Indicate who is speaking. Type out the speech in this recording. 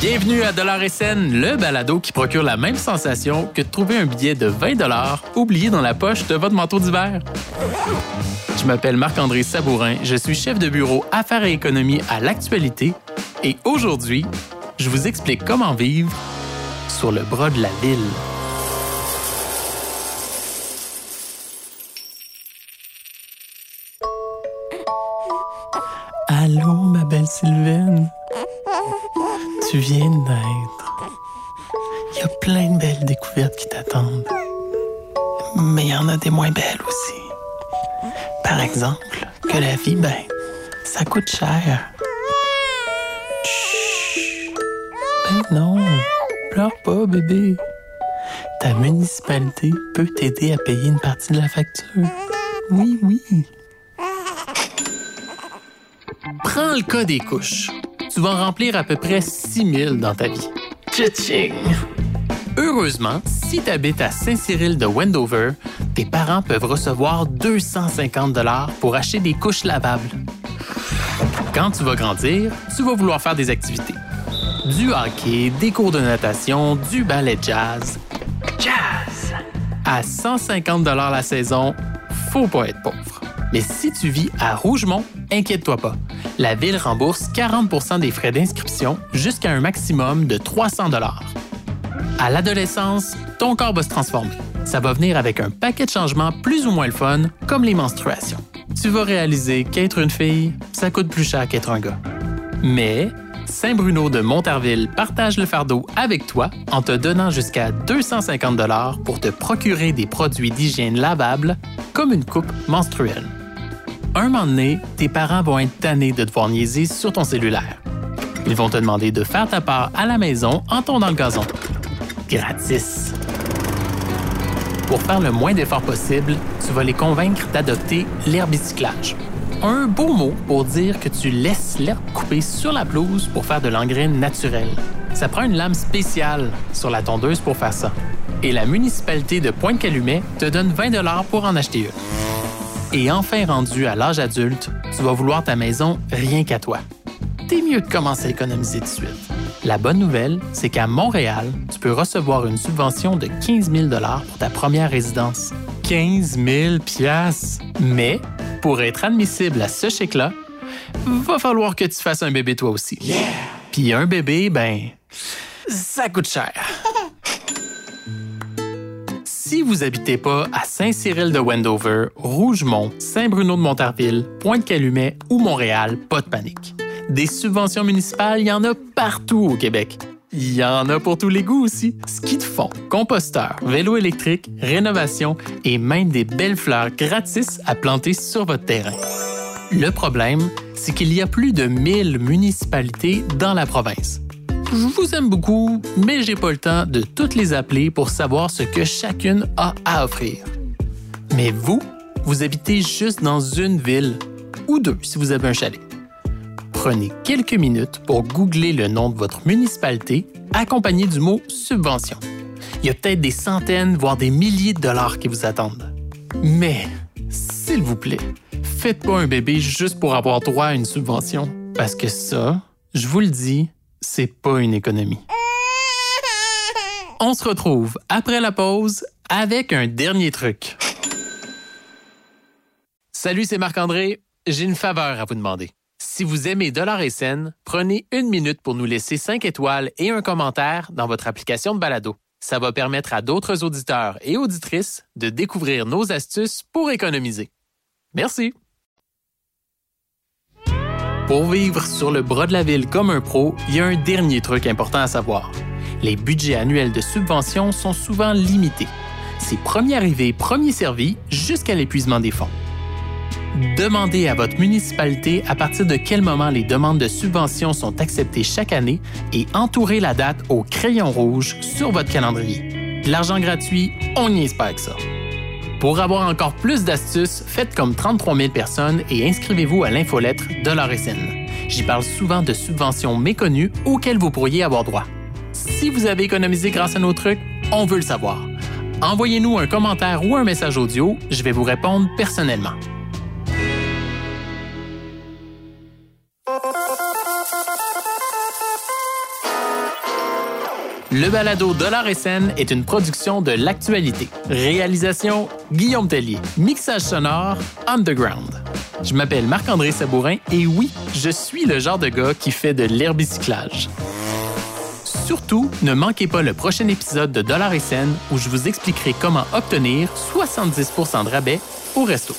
Speaker 1: Bienvenue à Dollar SN, le balado qui procure la même sensation que de trouver un billet de 20 dollars oublié dans la poche de votre manteau d'hiver. Je m'appelle Marc-André Sabourin, je suis chef de bureau Affaires et économie à l'actualité et aujourd'hui, je vous explique comment vivre sur le bras de la ville. Allô, ma belle Sylvaine. Tu viens de naître. Il y a plein de belles découvertes qui t'attendent. Mais il y en a des moins belles aussi. Par exemple, que la vie, ben, ça coûte cher. Chut. Ben non, pleure pas, bébé. Ta municipalité peut t'aider à payer une partie de la facture. Oui, oui. Prends le cas des couches. Tu vas en remplir à peu près 6 000 dans ta vie. Tching! Heureusement, si tu habites à Saint-Cyril de Wendover, tes parents peuvent recevoir 250 dollars pour acheter des couches lavables. Quand tu vas grandir, tu vas vouloir faire des activités. Du hockey, des cours de natation, du ballet jazz. Jazz! À 150 dollars la saison, faut pas être pauvre. Mais si tu vis à Rougemont, inquiète-toi pas. La ville rembourse 40% des frais d'inscription jusqu'à un maximum de 300 dollars. À l'adolescence, ton corps va se transformer. Ça va venir avec un paquet de changements plus ou moins le fun, comme les menstruations. Tu vas réaliser qu'être une fille, ça coûte plus cher qu'être un gars. Mais Saint-Bruno de Montarville partage le fardeau avec toi en te donnant jusqu'à 250 dollars pour te procurer des produits d'hygiène lavables comme une coupe menstruelle. Un moment donné, tes parents vont être tannés de devoir niaiser sur ton cellulaire. Ils vont te demander de faire ta part à la maison en tondant le gazon. Gratis. Pour faire le moins d'efforts possible, tu vas les convaincre d'adopter l'herbicyclage. Un beau mot pour dire que tu laisses l'herbe couper sur la pelouse pour faire de l'engrais naturel. Ça prend une lame spéciale sur la tondeuse pour faire ça. Et la municipalité de Pointe-Calumet te donne 20 pour en acheter une. Et enfin rendu à l'âge adulte, tu vas vouloir ta maison rien qu'à toi. T'es mieux de commencer à économiser tout de suite. La bonne nouvelle, c'est qu'à Montréal, tu peux recevoir une subvention de 15 000 pour ta première résidence. 15 000 Mais, pour être admissible à ce chèque-là, va falloir que tu fasses un bébé toi aussi. Puis un bébé, ben, ça coûte cher. Si vous habitez pas à Saint-Cyril de Wendover, Rougemont, Saint-Bruno de Montarville, Pointe-Calumet ou Montréal, pas de panique. Des subventions municipales, il y en a partout au Québec. Il y en a pour tous les goûts aussi. Ski de fond, composteur, vélo électrique, rénovation et même des belles fleurs gratis à planter sur votre terrain. Le problème, c'est qu'il y a plus de 1000 municipalités dans la province. Je vous aime beaucoup, mais j'ai pas le temps de toutes les appeler pour savoir ce que chacune a à offrir. Mais vous, vous habitez juste dans une ville, ou deux si vous avez un chalet. Prenez quelques minutes pour googler le nom de votre municipalité accompagné du mot subvention. Il y a peut-être des centaines, voire des milliers de dollars qui vous attendent. Mais, s'il vous plaît, faites pas un bébé juste pour avoir droit à une subvention. Parce que ça, je vous le dis, c'est pas une économie. On se retrouve après la pause avec un dernier truc. Salut, c'est Marc-André. J'ai une faveur à vous demander. Si vous aimez Dollar et Scène, prenez une minute pour nous laisser 5 étoiles et un commentaire dans votre application de balado. Ça va permettre à d'autres auditeurs et auditrices de découvrir nos astuces pour économiser. Merci. Pour vivre sur le bras de la ville comme un pro, il y a un dernier truc important à savoir. Les budgets annuels de subvention sont souvent limités. C'est premier arrivé, premier servi jusqu'à l'épuisement des fonds. Demandez à votre municipalité à partir de quel moment les demandes de subvention sont acceptées chaque année et entourez la date au crayon rouge sur votre calendrier. L'argent gratuit, on n'y est pas avec ça. Pour avoir encore plus d'astuces, faites comme 33 000 personnes et inscrivez-vous à l'infolettre de l'ORSN. J'y parle souvent de subventions méconnues auxquelles vous pourriez avoir droit. Si vous avez économisé grâce à nos trucs, on veut le savoir. Envoyez-nous un commentaire ou un message audio, je vais vous répondre personnellement. Le balado Dollar et est une production de l'actualité. Réalisation Guillaume Tellier. Mixage sonore Underground. Je m'appelle Marc-André Sabourin et oui, je suis le genre de gars qui fait de l'herbicyclage. Surtout, ne manquez pas le prochain épisode de Dollar et où je vous expliquerai comment obtenir 70% de rabais au resto.